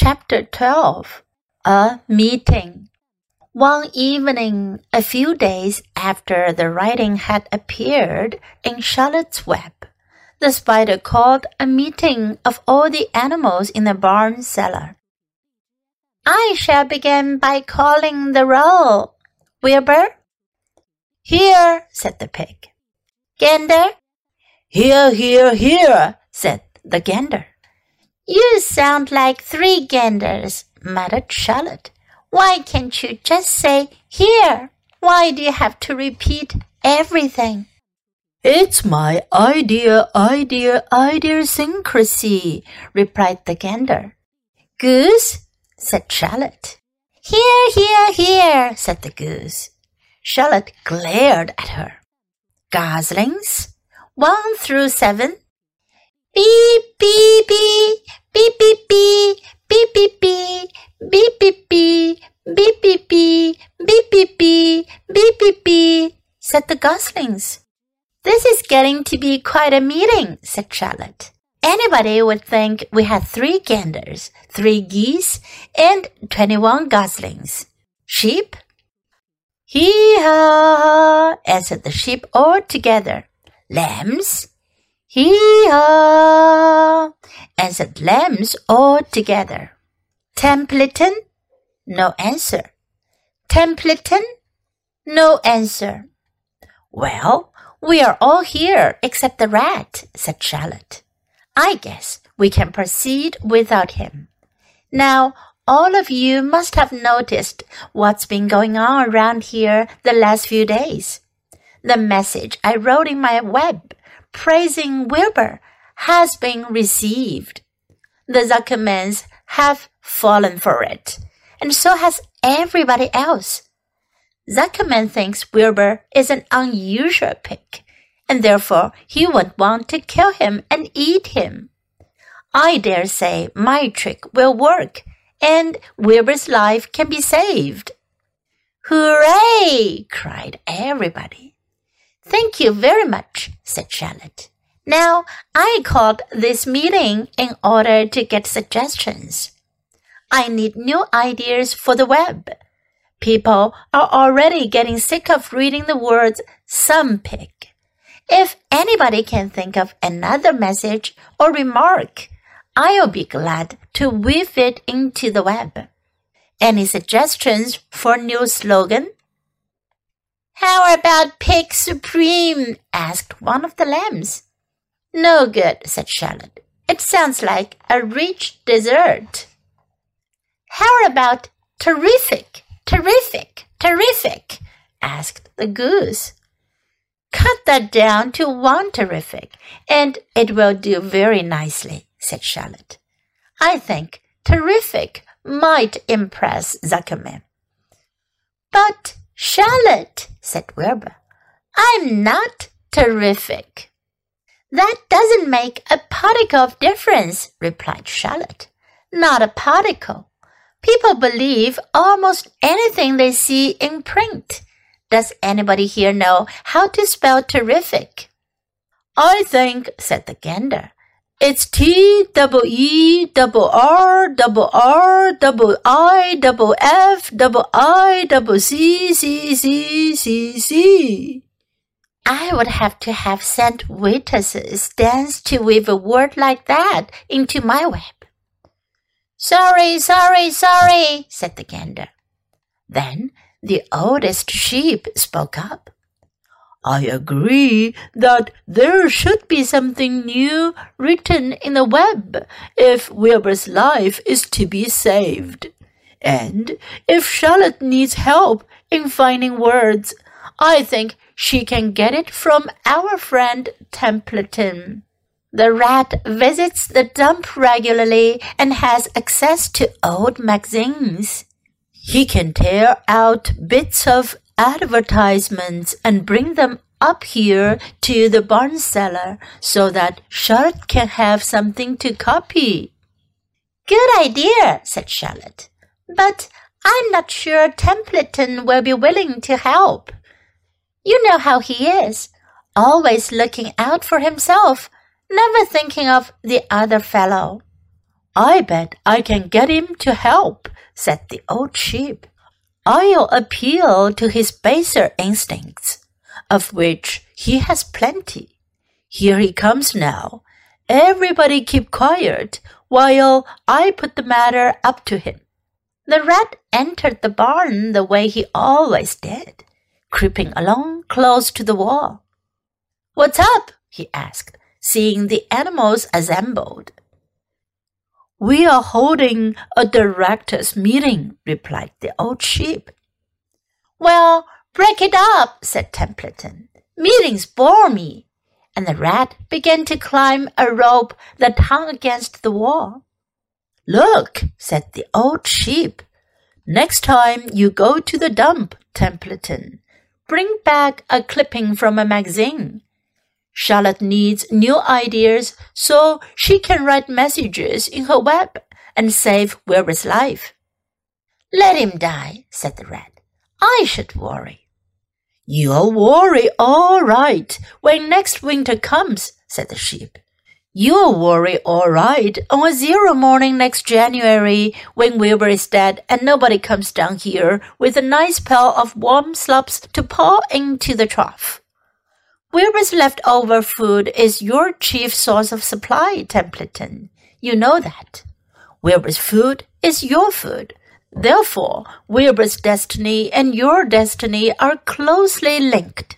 Chapter 12 A Meeting One evening, a few days after the writing had appeared in Charlotte's Web, the spider called a meeting of all the animals in the barn cellar. I shall begin by calling the roll. Wilbur? Here, said the pig. Gander? Here, here, here, said the gander. You sound like three ganders, muttered Charlotte. Why can't you just say here? Why do you have to repeat everything? It's my idea, idea, idiosyncrasy, replied the gander. Goose, said Charlotte. Here, here, here, said the goose. Charlotte glared at her. Goslings, one through seven. Beep, goslings. This is getting to be quite a meeting, said Charlotte. Anybody would think we had three ganders, three geese, and twenty-one goslings. Sheep? Hee-haw, answered the sheep all together. Lambs? Hee-haw, answered lambs all together. Templeton? No answer. Templeton? No answer. Well, we are all here except the rat, said Charlotte. I guess we can proceed without him. Now, all of you must have noticed what's been going on around here the last few days. The message I wrote in my web praising Wilbur has been received. The Zuckermans have fallen for it, and so has everybody else. Zuckerman thinks Wilbur is an unusual pig and therefore he would want to kill him and eat him. I dare say my trick will work, and Wilbur's life can be saved. Hooray! cried everybody. Thank you very much, said Charlotte. Now, I called this meeting in order to get suggestions. I need new ideas for the web. People are already getting sick of reading the words some pig. If anybody can think of another message or remark, I'll be glad to weave it into the web. Any suggestions for new slogan? How about Pig Supreme? asked one of the lambs. No good, said Charlotte. It sounds like a rich dessert. How about terrific, terrific, terrific? asked the goose. Cut that down to one terrific, and it will do very nicely, said Charlotte. I think terrific might impress Zuckerman. But, Charlotte, said Wilbur, I'm not terrific. That doesn't make a particle of difference, replied Charlotte. Not a particle. People believe almost anything they see in print. Does anybody here know how to spell terrific? I think, said the gander, it's T double E double R double R double I double F double I double C C C C C. I would have to have Saint Vitus's dance to weave a word like that into my web. Sorry, sorry, sorry, said the gander. Then the oldest sheep spoke up. I agree that there should be something new written in the web if Wilbur's life is to be saved. And if Charlotte needs help in finding words, I think she can get it from our friend Templeton. The rat visits the dump regularly and has access to old magazines. He can tear out bits of advertisements and bring them up here to the barn cellar so that Charlotte can have something to copy. Good idea, said Charlotte. But I'm not sure Templeton will be willing to help. You know how he is, always looking out for himself, never thinking of the other fellow. I bet I can get him to help, said the old sheep. I'll appeal to his baser instincts, of which he has plenty. Here he comes now. Everybody keep quiet while I put the matter up to him. The rat entered the barn the way he always did, creeping along close to the wall. What's up? he asked, seeing the animals assembled. We are holding a directors' meeting, replied the old sheep. Well, break it up, said Templeton. Meetings bore me. And the rat began to climb a rope that hung against the wall. Look, said the old sheep. Next time you go to the dump, Templeton, bring back a clipping from a magazine. Charlotte needs new ideas so she can write messages in her web and save Wilbur's life. Let him die, said the rat. I should worry. You'll worry all right when next winter comes, said the sheep. You'll worry all right on a zero morning next January when Wilbur is dead and nobody comes down here with a nice pail of warm slops to pour into the trough. Wilbur's leftover food is your chief source of supply, Templeton. You know that. Wilbur's food is your food. Therefore, Wilbur's destiny and your destiny are closely linked.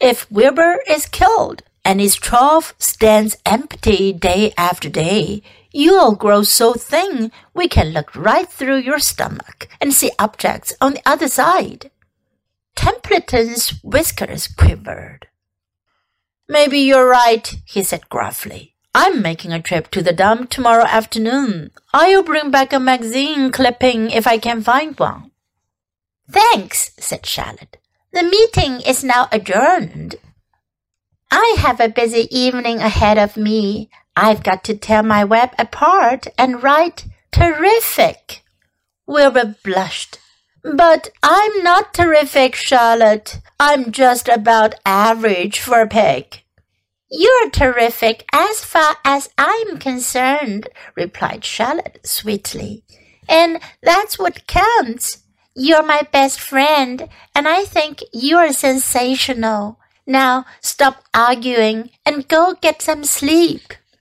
If Wilbur is killed and his trough stands empty day after day, you'll grow so thin we can look right through your stomach and see objects on the other side. Templeton's whiskers quivered. Maybe you're right, he said gruffly. I'm making a trip to the dump tomorrow afternoon. I'll bring back a magazine clipping if I can find one. Thanks, said Charlotte. The meeting is now adjourned. I have a busy evening ahead of me. I've got to tear my web apart and write terrific. Wilbur blushed. But I'm not terrific, Charlotte. I'm just about average for a pig. You're terrific as far as I'm concerned, replied Charlotte sweetly. And that's what counts. You're my best friend, and I think you're sensational. Now stop arguing and go get some sleep.